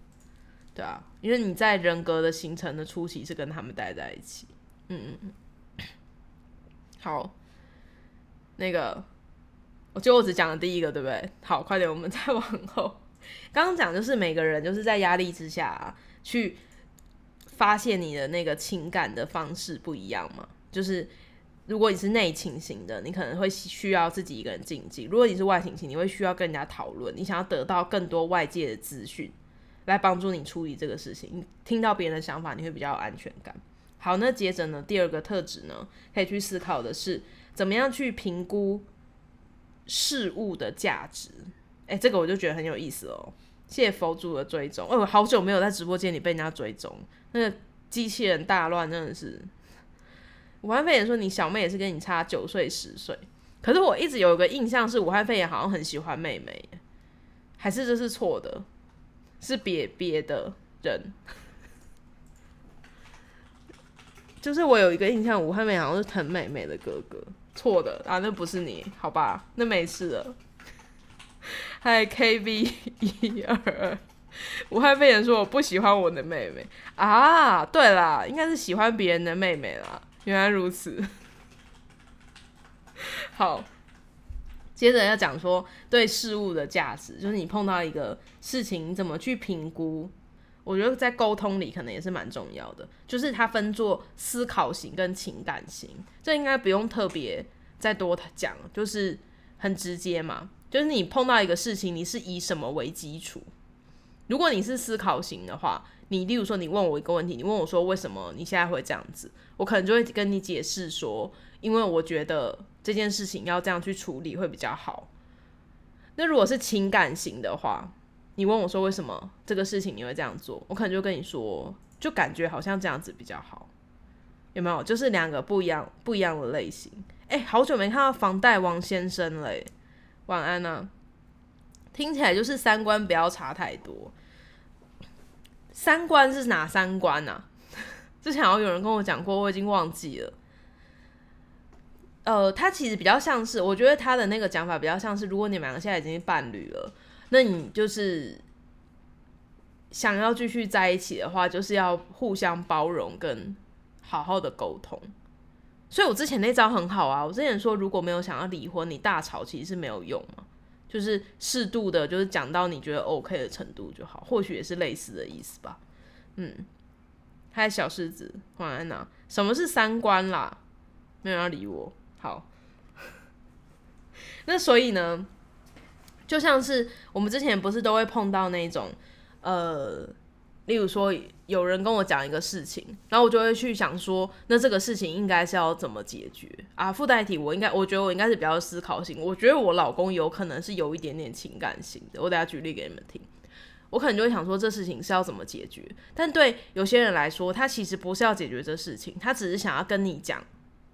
对啊，因为你在人格的形成的初期是跟他们待在一起，嗯嗯，好，那个。我就我只讲了第一个，对不对？好，快点，我们再往后。刚刚讲就是每个人就是在压力之下去发现你的那个情感的方式不一样嘛。就是如果你是内倾型的，你可能会需要自己一个人静静；如果你是外倾型，你会需要跟人家讨论，你想要得到更多外界的资讯来帮助你处理这个事情。听到别人的想法，你会比较有安全感。好，那接着呢，第二个特质呢，可以去思考的是怎么样去评估。事物的价值，哎，这个我就觉得很有意思哦。谢谢佛祖的追踪，哎，我好久没有在直播间里被人家追踪，那个机器人大乱真的是。武汉肺炎说你小妹也是跟你差九岁十岁，可是我一直有一个印象是武汉肺炎好像很喜欢妹妹，还是这是错的？是别别的人？就是我有一个印象，武汉妹好像是疼妹妹的哥哥。错的啊，那不是你，好吧，那没事了。嗨，K V 一二二，武汉肺炎说我不喜欢我的妹妹啊，对啦，应该是喜欢别人的妹妹啦。原来如此。好，接着要讲说对事物的价值，就是你碰到一个事情，怎么去评估？我觉得在沟通里可能也是蛮重要的，就是它分作思考型跟情感型，这应该不用特别再多讲，就是很直接嘛。就是你碰到一个事情，你是以什么为基础？如果你是思考型的话，你例如说你问我一个问题，你问我说为什么你现在会这样子，我可能就会跟你解释说，因为我觉得这件事情要这样去处理会比较好。那如果是情感型的话，你问我说为什么这个事情你会这样做，我可能就跟你说，就感觉好像这样子比较好，有没有？就是两个不一样不一样的类型。哎，好久没看到房贷王先生了，晚安呢。听起来就是三观不要差太多。三观是哪三观啊？之前好像有人跟我讲过，我已经忘记了。呃，他其实比较像是，我觉得他的那个讲法比较像是，如果你们两个现在已经是伴侣了。那你就是想要继续在一起的话，就是要互相包容跟好好的沟通。所以我之前那招很好啊，我之前说如果没有想要离婚，你大吵其实是没有用嘛，就是适度的，就是讲到你觉得 OK 的程度就好，或许也是类似的意思吧。嗯，嗨，小狮子，晚安呐。什么是三观啦？没有人要理我。好，那所以呢？就像是我们之前不是都会碰到那种，呃，例如说有人跟我讲一个事情，然后我就会去想说，那这个事情应该是要怎么解决啊？附带题我应该，我觉得我应该是比较思考型，我觉得我老公有可能是有一点点情感型的。我等下举例给你们听，我可能就会想说，这事情是要怎么解决？但对有些人来说，他其实不是要解决这事情，他只是想要跟你讲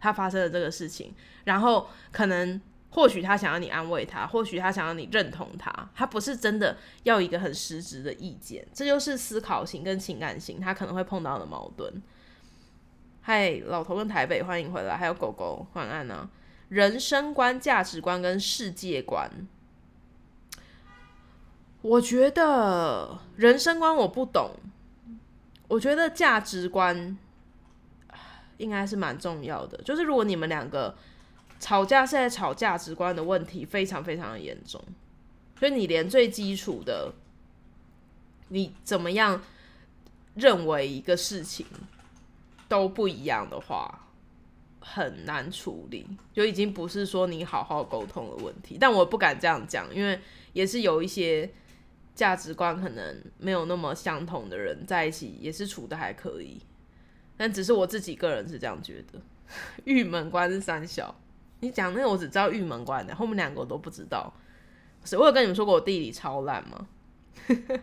他发生的这个事情，然后可能。或许他想要你安慰他，或许他想要你认同他，他不是真的要一个很实质的意见。这就是思考型跟情感型他可能会碰到的矛盾。嗨，老头跟台北，欢迎回来，还有狗狗，晚安呢。人生观、价值观跟世界观，我觉得人生观我不懂，我觉得价值观应该是蛮重要的。就是如果你们两个吵架是在吵价值观的问题，非常非常的严重，所以你连最基础的，你怎么样认为一个事情都不一样的话。很难处理，就已经不是说你好好沟通的问题。但我不敢这样讲，因为也是有一些价值观可能没有那么相同的人在一起，也是处的还可以。但只是我自己个人是这样觉得。玉门关是三小，你讲那个我只知道玉门关的，后面两个我都不知道。是我有跟你们说过我地理超烂吗？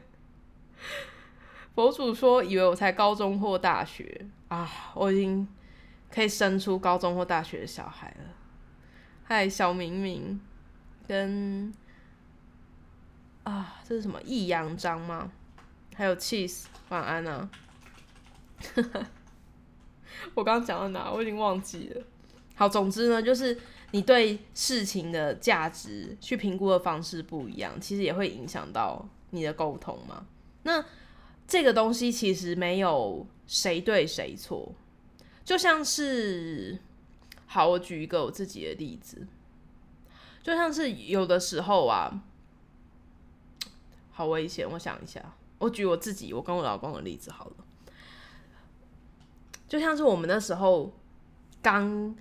佛祖说以为我才高中或大学啊，我已经。可以生出高中或大学的小孩了。嗨，小明明跟啊，这是什么易阳章吗？还有 cheese，晚安啊！我刚刚讲到哪？我已经忘记了。好，总之呢，就是你对事情的价值去评估的方式不一样，其实也会影响到你的沟通嘛。那这个东西其实没有谁对谁错。就像是，好，我举一个我自己的例子，就像是有的时候啊，好危险。我想一下，我举我自己，我跟我老公的例子好了。就像是我们那时候刚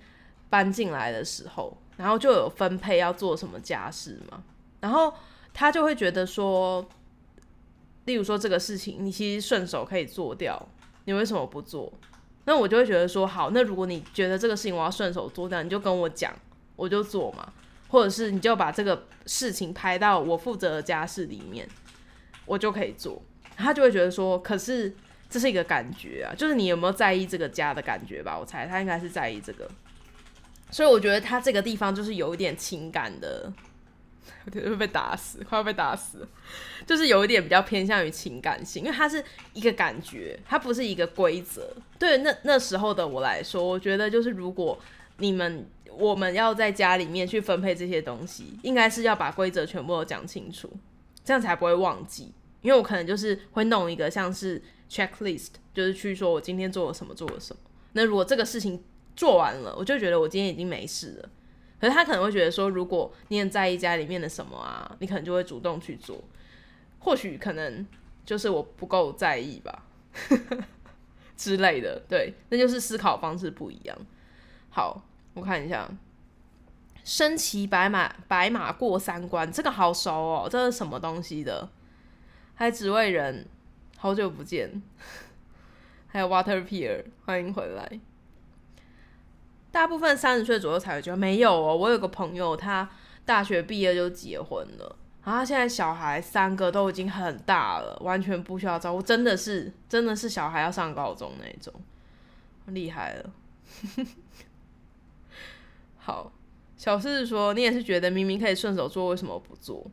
搬进来的时候，然后就有分配要做什么家事嘛，然后他就会觉得说，例如说这个事情你其实顺手可以做掉，你为什么不做？那我就会觉得说好，那如果你觉得这个事情我要顺手做掉，你就跟我讲，我就做嘛。或者是你就把这个事情排到我负责的家事里面，我就可以做。他就会觉得说，可是这是一个感觉啊，就是你有没有在意这个家的感觉吧？我猜他应该是在意这个。所以我觉得他这个地方就是有一点情感的。我觉得会被打死，快要被打死，就是有一点比较偏向于情感性，因为它是一个感觉，它不是一个规则。对那那时候的我来说，我觉得就是如果你们我们要在家里面去分配这些东西，应该是要把规则全部都讲清楚，这样才不会忘记。因为我可能就是会弄一个像是 checklist，就是去说我今天做了什么，做了什么。那如果这个事情做完了，我就觉得我今天已经没事了。可是他可能会觉得说，如果你很在意家里面的什么啊，你可能就会主动去做。或许可能就是我不够在意吧 之类的，对，那就是思考方式不一样。好，我看一下，身骑白马，白马过三关，这个好熟哦，这是什么东西的？还只为人，好久不见。还有 Water Pier，欢迎回来。大部分三十岁左右才会结婚，没有哦。我有个朋友，他大学毕业就结婚了，然后他现在小孩三个都已经很大了，完全不需要照顾，真的是真的是小孩要上高中那种，厉害了。好，小狮子说，你也是觉得明明可以顺手做，为什么不做？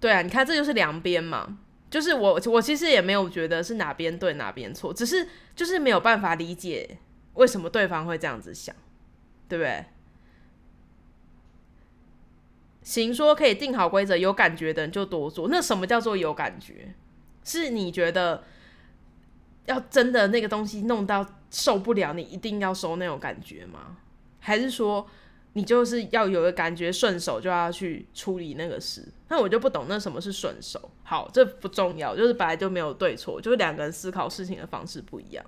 对啊，你看这就是两边嘛，就是我我其实也没有觉得是哪边对哪边错，只是就是没有办法理解。为什么对方会这样子想，对不对？行说可以定好规则，有感觉的人就多做。那什么叫做有感觉？是你觉得要真的那个东西弄到受不了，你一定要收那种感觉吗？还是说你就是要有个感觉顺手就要去处理那个事？那我就不懂，那什么是顺手？好，这不重要，就是本来就没有对错，就是两个人思考事情的方式不一样。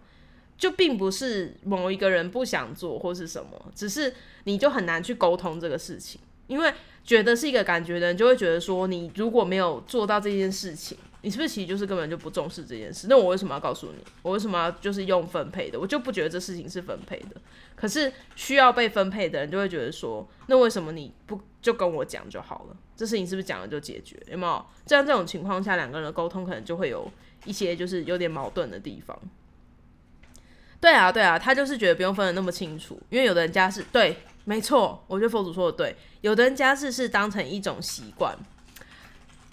就并不是某一个人不想做或是什么，只是你就很难去沟通这个事情，因为觉得是一个感觉的人就会觉得说，你如果没有做到这件事情，你是不是其实就是根本就不重视这件事？那我为什么要告诉你？我为什么要就是用分配的？我就不觉得这事情是分配的。可是需要被分配的人就会觉得说，那为什么你不就跟我讲就好了？这事情是不是讲了就解决？有没有？这样这种情况下，两个人的沟通可能就会有一些就是有点矛盾的地方。对啊，对啊，他就是觉得不用分的那么清楚，因为有的人家是对没错，我觉得佛祖说的对。有的人家事是当成一种习惯，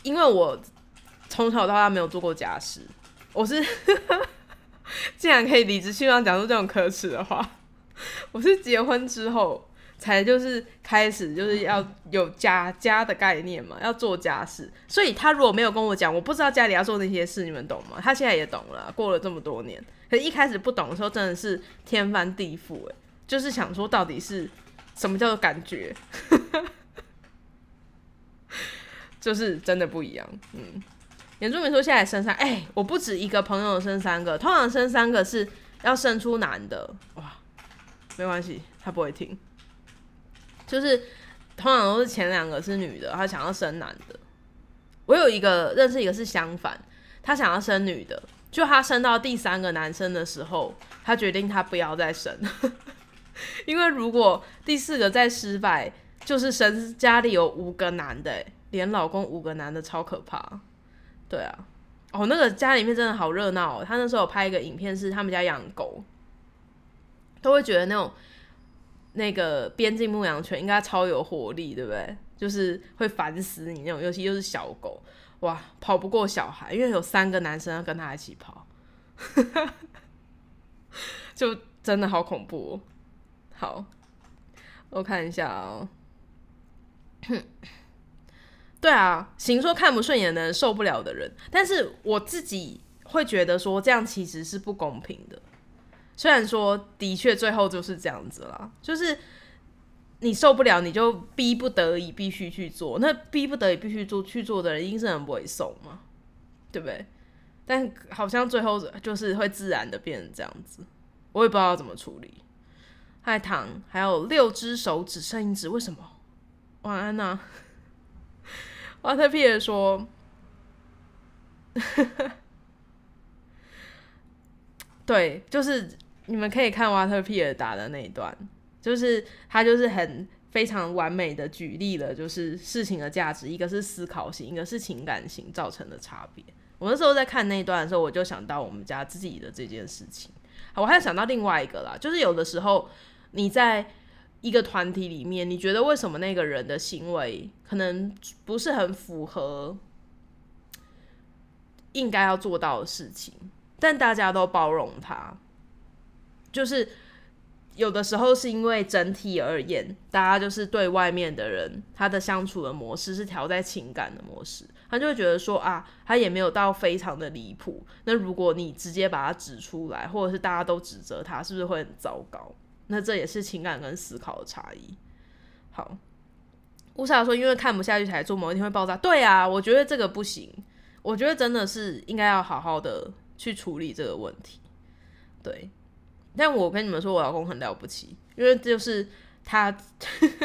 因为我从小到大没有做过家事，我是竟然可以理直气壮讲出这种可耻的话。我是结婚之后才就是开始就是要有家家的概念嘛，要做家事。所以他如果没有跟我讲，我不知道家里要做那些事，你们懂吗？他现在也懂了，过了这么多年，可是一开始不懂的时候真的是天翻地覆哎，就是想说到底是什么叫做感觉，就是真的不一样。嗯，原住民说现在生三，哎，我不止一个朋友生三个，通常生三个是要生出男的哇。没关系，他不会听。就是通常都是前两个是女的，他想要生男的。我有一个认识一个是相反，他想要生女的，就他生到第三个男生的时候，他决定他不要再生，因为如果第四个再失败，就是生家里有五个男的，连老公五个男的超可怕。对啊，哦，那个家里面真的好热闹。他那时候拍一个影片，是他们家养狗。都会觉得那种那个边境牧羊犬应该超有活力，对不对？就是会烦死你那种，尤其又是小狗，哇，跑不过小孩，因为有三个男生要跟他一起跑，就真的好恐怖。好，我看一下哦。对啊，行说看不顺眼的人，受不了的人，但是我自己会觉得说，这样其实是不公平的。虽然说的确最后就是这样子了，就是你受不了，你就逼不得已必须去做。那逼不得已必须做去做的人，一定是很不会受嘛，对不对？但好像最后就是会自然的变成这样子，我也不知道怎么处理。嗨糖，还有六只手指剩一只，为什么？晚安呐。瓦特皮尔说。对，就是你们可以看瓦特皮尔打的那一段，就是他就是很非常完美的举例了，就是事情的价值，一个是思考型，一个是情感型造成的差别。我那时候在看那一段的时候，我就想到我们家自己的这件事情。好，我还想到另外一个啦，就是有的时候你在一个团体里面，你觉得为什么那个人的行为可能不是很符合应该要做到的事情？但大家都包容他，就是有的时候是因为整体而言，大家就是对外面的人，他的相处的模式是调在情感的模式，他就会觉得说啊，他也没有到非常的离谱。那如果你直接把他指出来，或者是大家都指责他，是不是会很糟糕？那这也是情感跟思考的差异。好，乌莎说，因为看不下去才做，某一天会爆炸。对啊，我觉得这个不行，我觉得真的是应该要好好的。去处理这个问题，对。但我跟你们说，我老公很了不起，因为就是他，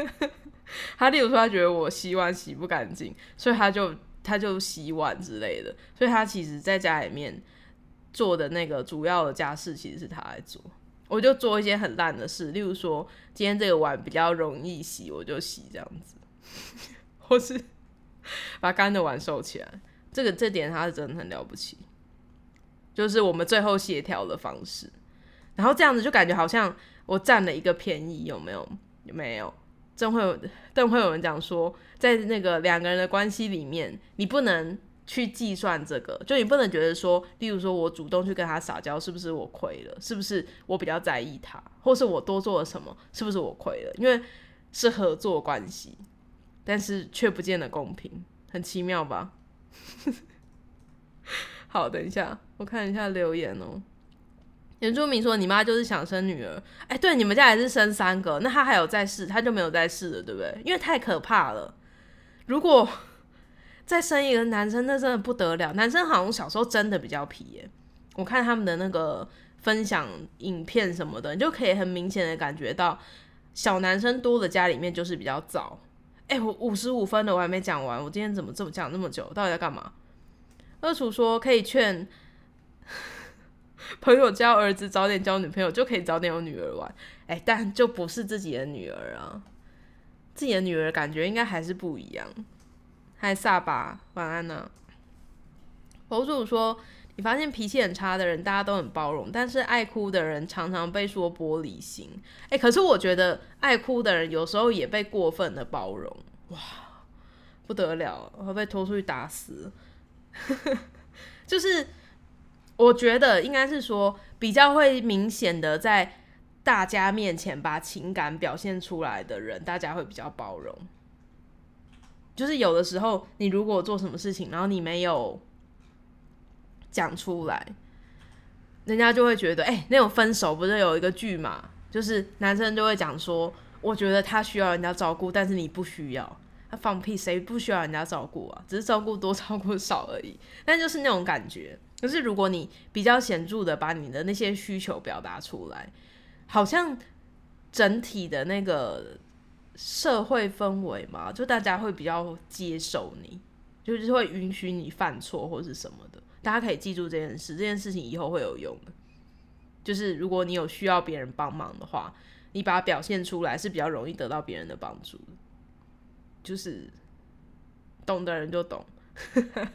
他例如说他觉得我洗碗洗不干净，所以他就他就洗碗之类的。所以他其实在家里面做的那个主要的家事其实是他来做，我就做一些很烂的事，例如说今天这个碗比较容易洗，我就洗这样子，或是把干的碗收起来。这个这点他是真的很了不起。就是我们最后协调的方式，然后这样子就感觉好像我占了一个便宜，有没有？有没有？正会有，正会有人讲说，在那个两个人的关系里面，你不能去计算这个，就你不能觉得说，例如说我主动去跟他撒娇，是不是我亏了？是不是我比较在意他，或是我多做了什么，是不是我亏了？因为是合作关系，但是却不见得公平，很奇妙吧？好，等一下，我看一下留言哦。原住民说：“你妈就是想生女儿。”哎，对，你们家也是生三个，那他还有在试，他就没有在试了，对不对？因为太可怕了。如果再生一个男生，那真的不得了。男生好像小时候真的比较皮耶。我看他们的那个分享影片什么的，你就可以很明显的感觉到，小男生多的家里面就是比较早。哎，我五十五分了，我还没讲完。我今天怎么这么讲那么久？到底在干嘛？二楚说可以劝 朋友教儿子早点交女朋友，就可以早点有女儿玩。哎，但就不是自己的女儿啊，自己的女儿感觉应该还是不一样。嗨，萨巴，晚安呢。博主说，你发现脾气很差的人，大家都很包容，但是爱哭的人常常被说玻璃心。哎，可是我觉得爱哭的人有时候也被过分的包容，哇，不得了，会被拖出去打死。就是我觉得应该是说，比较会明显的在大家面前把情感表现出来的人，大家会比较包容。就是有的时候，你如果做什么事情，然后你没有。讲出来，人家就会觉得，哎，那种分手不是有一个剧嘛？就是男生就会讲说，我觉得他需要人家照顾，但是你不需要。他放屁，谁不需要人家照顾啊？只是照顾多，照顾少而已。但就是那种感觉。可是如果你比较显著的把你的那些需求表达出来，好像整体的那个社会氛围嘛，就大家会比较接受你，就是会允许你犯错或是什么的。大家可以记住这件事，这件事情以后会有用的。就是如果你有需要别人帮忙的话，你把它表现出来是比较容易得到别人的帮助的。就是懂的人就懂。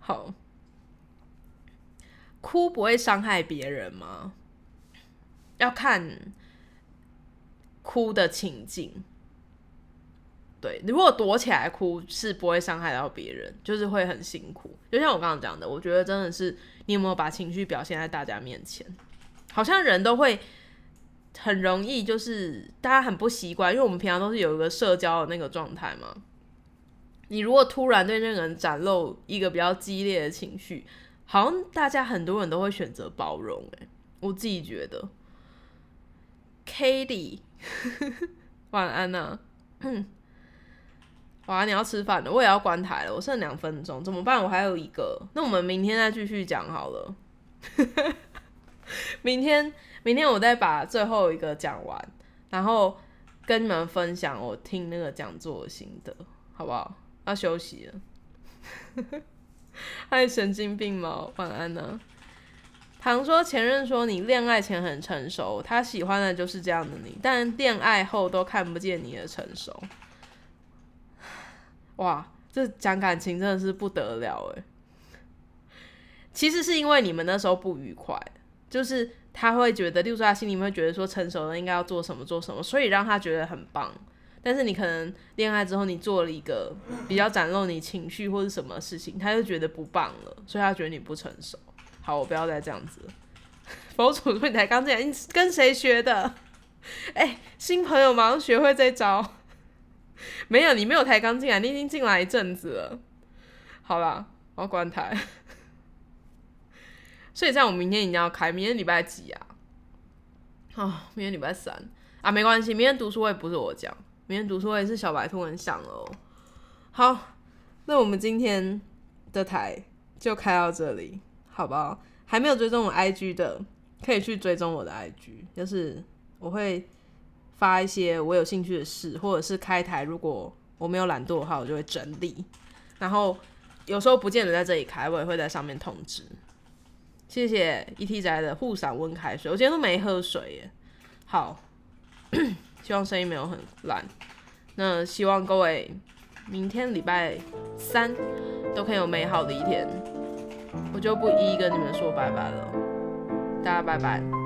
好，哭不会伤害别人吗？要看哭的情境。对，你如果躲起来哭是不会伤害到别人，就是会很辛苦。就像我刚刚讲的，我觉得真的是你有没有把情绪表现在大家面前，好像人都会很容易，就是大家很不习惯，因为我们平常都是有一个社交的那个状态嘛。你如果突然对那个人展露一个比较激烈的情绪，好像大家很多人都会选择包容。诶，我自己觉得。k a t i e 晚安呐。哇，你要吃饭了，我也要关台了，我剩两分钟，怎么办？我还有一个，那我们明天再继续讲好了。明天，明天我再把最后一个讲完，然后跟你们分享我听那个讲座的心得，好不好？要休息了。还神经病吗？晚安呢。唐说前任说你恋爱前很成熟，他喜欢的就是这样的你，但恋爱后都看不见你的成熟。哇，这讲感情真的是不得了哎！其实是因为你们那时候不愉快，就是他会觉得，例如说他心里面会觉得说成熟了应该要做什么做什么，所以让他觉得很棒。但是你可能恋爱之后，你做了一个比较展露你情绪或者什么事情，他就觉得不棒了，所以他觉得你不成熟。好，我不要再这样子。佛祖说你才刚进来，你跟谁学的？哎，新朋友马上学会这招。没有，你没有抬刚进来，你已经进来一阵子了。好了，我要关台。所以这样，我明天一定要开。明天礼拜几啊？啊，明天礼拜三啊，没关系。明天读书会不是我讲，明天读书会是小白兔很想哦。好，那我们今天的台就开到这里，好不好？还没有追踪我 IG 的，可以去追踪我的 IG，就是我会。发一些我有兴趣的事，或者是开台，如果我没有懒惰的话，我就会整理。然后有时候不见得在这里开，我也会在上面通知。谢谢 ET 宅的护伞温开水，我今天都没喝水耶。好，希望声音没有很烂。那希望各位明天礼拜三都可以有美好的一天。我就不一一跟你们说拜拜了，大家拜拜。